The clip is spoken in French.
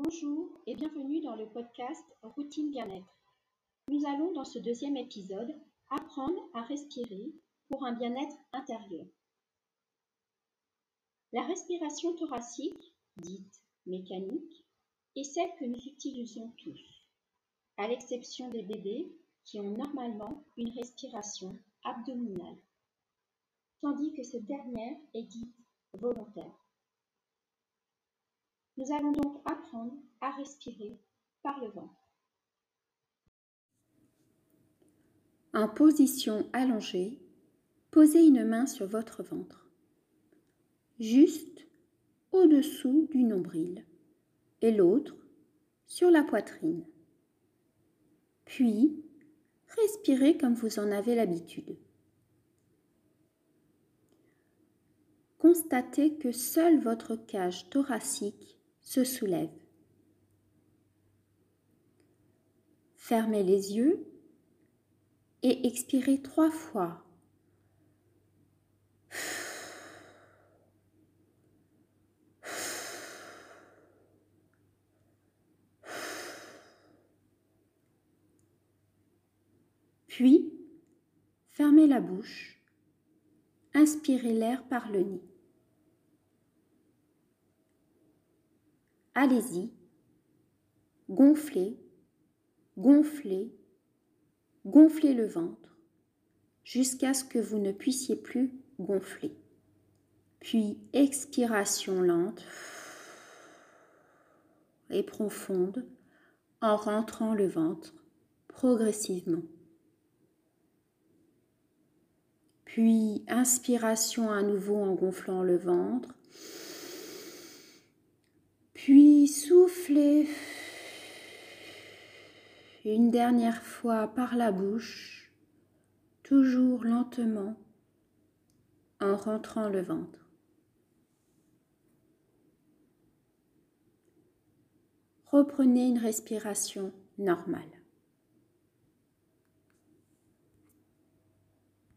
Bonjour et bienvenue dans le podcast Routine Bien-être. Nous allons dans ce deuxième épisode apprendre à respirer pour un bien-être intérieur. La respiration thoracique, dite mécanique, est celle que nous utilisons tous, à l'exception des bébés qui ont normalement une respiration abdominale, tandis que cette dernière est dite volontaire. Nous allons donc apprendre à respirer par le ventre. En position allongée, posez une main sur votre ventre, juste au-dessous du nombril, et l'autre sur la poitrine. Puis, respirez comme vous en avez l'habitude. Constatez que seule votre cage thoracique se soulève. Fermez les yeux et expirez trois fois. Puis, fermez la bouche, inspirez l'air par le nez. Allez-y, gonflez, gonflez, gonflez le ventre jusqu'à ce que vous ne puissiez plus gonfler. Puis expiration lente et profonde en rentrant le ventre progressivement. Puis inspiration à nouveau en gonflant le ventre puis soufflez une dernière fois par la bouche, toujours lentement, en rentrant le ventre. Reprenez une respiration normale.